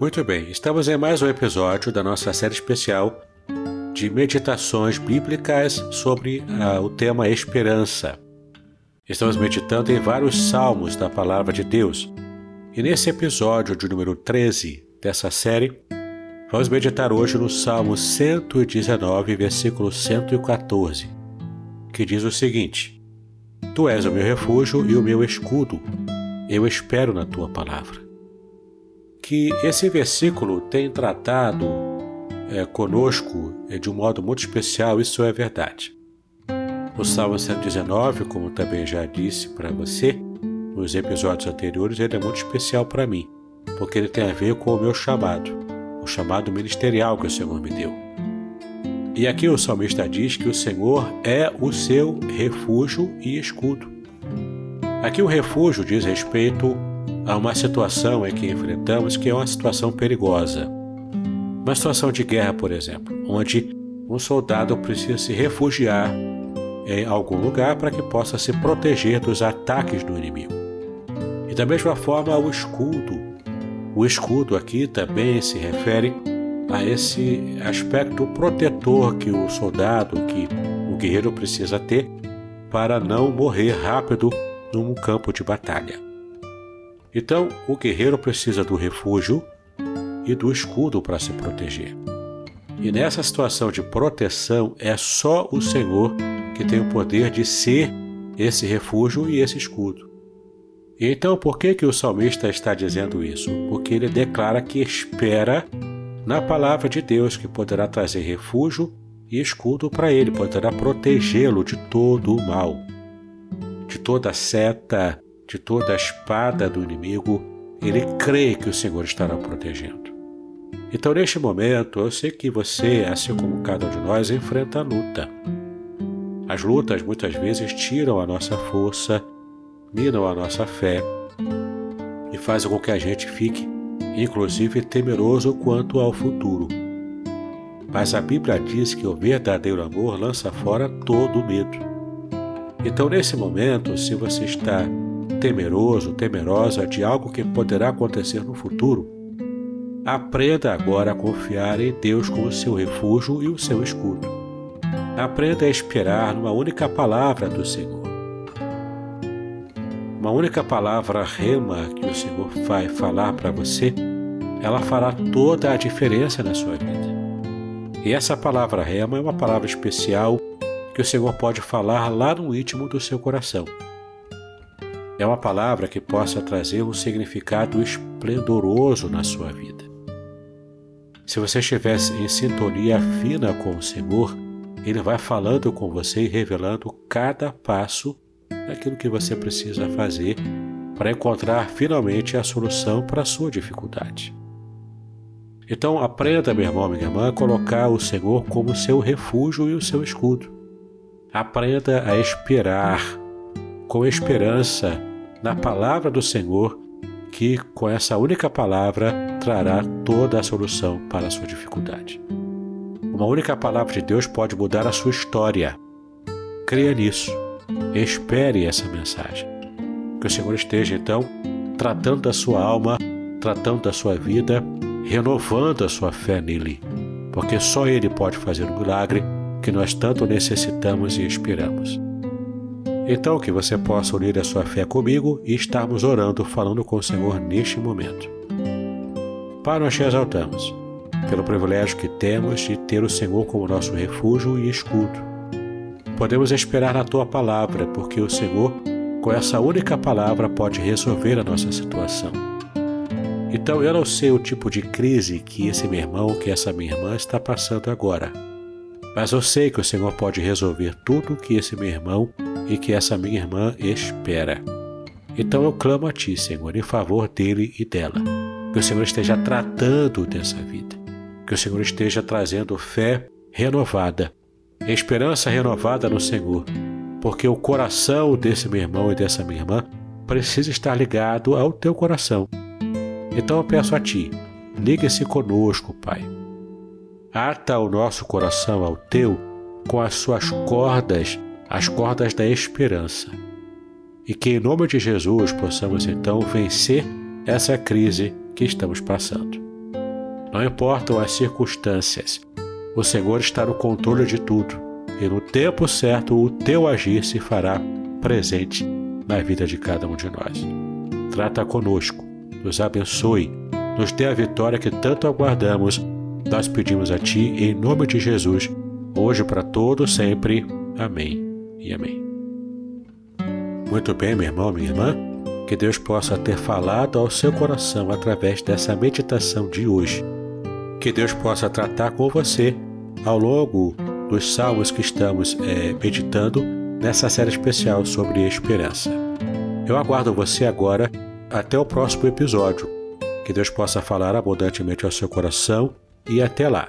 Muito bem, estamos em mais um episódio da nossa série especial de meditações bíblicas sobre uh, o tema esperança. Estamos meditando em vários salmos da palavra de Deus. E nesse episódio de número 13 dessa série, vamos meditar hoje no Salmo 119, versículo 114, que diz o seguinte: Tu és o meu refúgio e o meu escudo, eu espero na tua palavra que esse versículo tem tratado é, conosco é, de um modo muito especial, isso é verdade. O Salmo 119, como também já disse para você nos episódios anteriores, ele é muito especial para mim, porque ele tem a ver com o meu chamado, o chamado ministerial que o Senhor me deu. E aqui o salmista diz que o Senhor é o seu refúgio e escudo. Aqui o refúgio diz respeito a uma situação em que enfrentamos que é uma situação perigosa. Uma situação de guerra, por exemplo, onde um soldado precisa se refugiar em algum lugar para que possa se proteger dos ataques do inimigo. E da mesma forma, o escudo. O escudo aqui também se refere a esse aspecto protetor que o soldado, que o guerreiro precisa ter para não morrer rápido num campo de batalha. Então, o guerreiro precisa do refúgio e do escudo para se proteger. E nessa situação de proteção, é só o Senhor que tem o poder de ser esse refúgio e esse escudo. E então, por que, que o salmista está dizendo isso? Porque ele declara que espera na palavra de Deus que poderá trazer refúgio e escudo para ele, poderá protegê-lo de todo o mal, de toda seta, de toda a espada do inimigo, ele crê que o Senhor estará protegendo. Então, neste momento, eu sei que você, assim como cada um de nós, enfrenta a luta. As lutas muitas vezes tiram a nossa força, minam a nossa fé e fazem com que a gente fique, inclusive, temeroso quanto ao futuro. Mas a Bíblia diz que o verdadeiro amor lança fora todo o medo. Então, nesse momento, se você está temeroso, temerosa de algo que poderá acontecer no futuro, aprenda agora a confiar em Deus como seu refúgio e o seu escudo. Aprenda a esperar numa única palavra do Senhor. Uma única palavra rema que o Senhor vai falar para você, ela fará toda a diferença na sua vida. E essa palavra rema é uma palavra especial que o Senhor pode falar lá no íntimo do seu coração é uma palavra que possa trazer um significado esplendoroso na sua vida. Se você estiver em sintonia fina com o Senhor, Ele vai falando com você e revelando cada passo daquilo que você precisa fazer para encontrar finalmente a solução para a sua dificuldade. Então aprenda, meu irmão, minha irmã, a colocar o Senhor como seu refúgio e o seu escudo. Aprenda a esperar com esperança na palavra do Senhor, que com essa única palavra trará toda a solução para a sua dificuldade. Uma única palavra de Deus pode mudar a sua história. Creia nisso. Espere essa mensagem. Que o Senhor esteja, então, tratando da sua alma, tratando da sua vida, renovando a sua fé nele. Porque só Ele pode fazer o milagre que nós tanto necessitamos e esperamos. Então, que você possa unir a sua fé comigo e estarmos orando, falando com o Senhor neste momento. Pai, nós te exaltamos pelo privilégio que temos de ter o Senhor como nosso refúgio e escudo. Podemos esperar na tua palavra, porque o Senhor, com essa única palavra, pode resolver a nossa situação. Então, eu não sei o tipo de crise que esse meu irmão, que essa minha irmã está passando agora. Mas eu sei que o Senhor pode resolver tudo que esse meu irmão e que essa minha irmã espera. Então eu clamo a Ti, Senhor, em favor dele e dela. Que o Senhor esteja tratando dessa vida. Que o Senhor esteja trazendo fé renovada, esperança renovada no Senhor. Porque o coração desse meu irmão e dessa minha irmã precisa estar ligado ao teu coração. Então eu peço a Ti, ligue-se conosco, Pai. Ata o nosso coração ao teu com as suas cordas as cordas da esperança. E que, em nome de Jesus, possamos então vencer essa crise que estamos passando. Não importam as circunstâncias, o Senhor está no controle de tudo e no tempo certo o teu agir se fará presente na vida de cada um de nós. Trata conosco, nos abençoe, nos dê a vitória que tanto aguardamos. Nós pedimos a Ti, em nome de Jesus, hoje para todos sempre. Amém e amém. Muito bem, meu irmão, minha irmã, que Deus possa ter falado ao seu coração através dessa meditação de hoje. Que Deus possa tratar com você ao longo dos salmos que estamos é, meditando nessa série especial sobre esperança. Eu aguardo você agora até o próximo episódio. Que Deus possa falar abundantemente ao seu coração e até lá.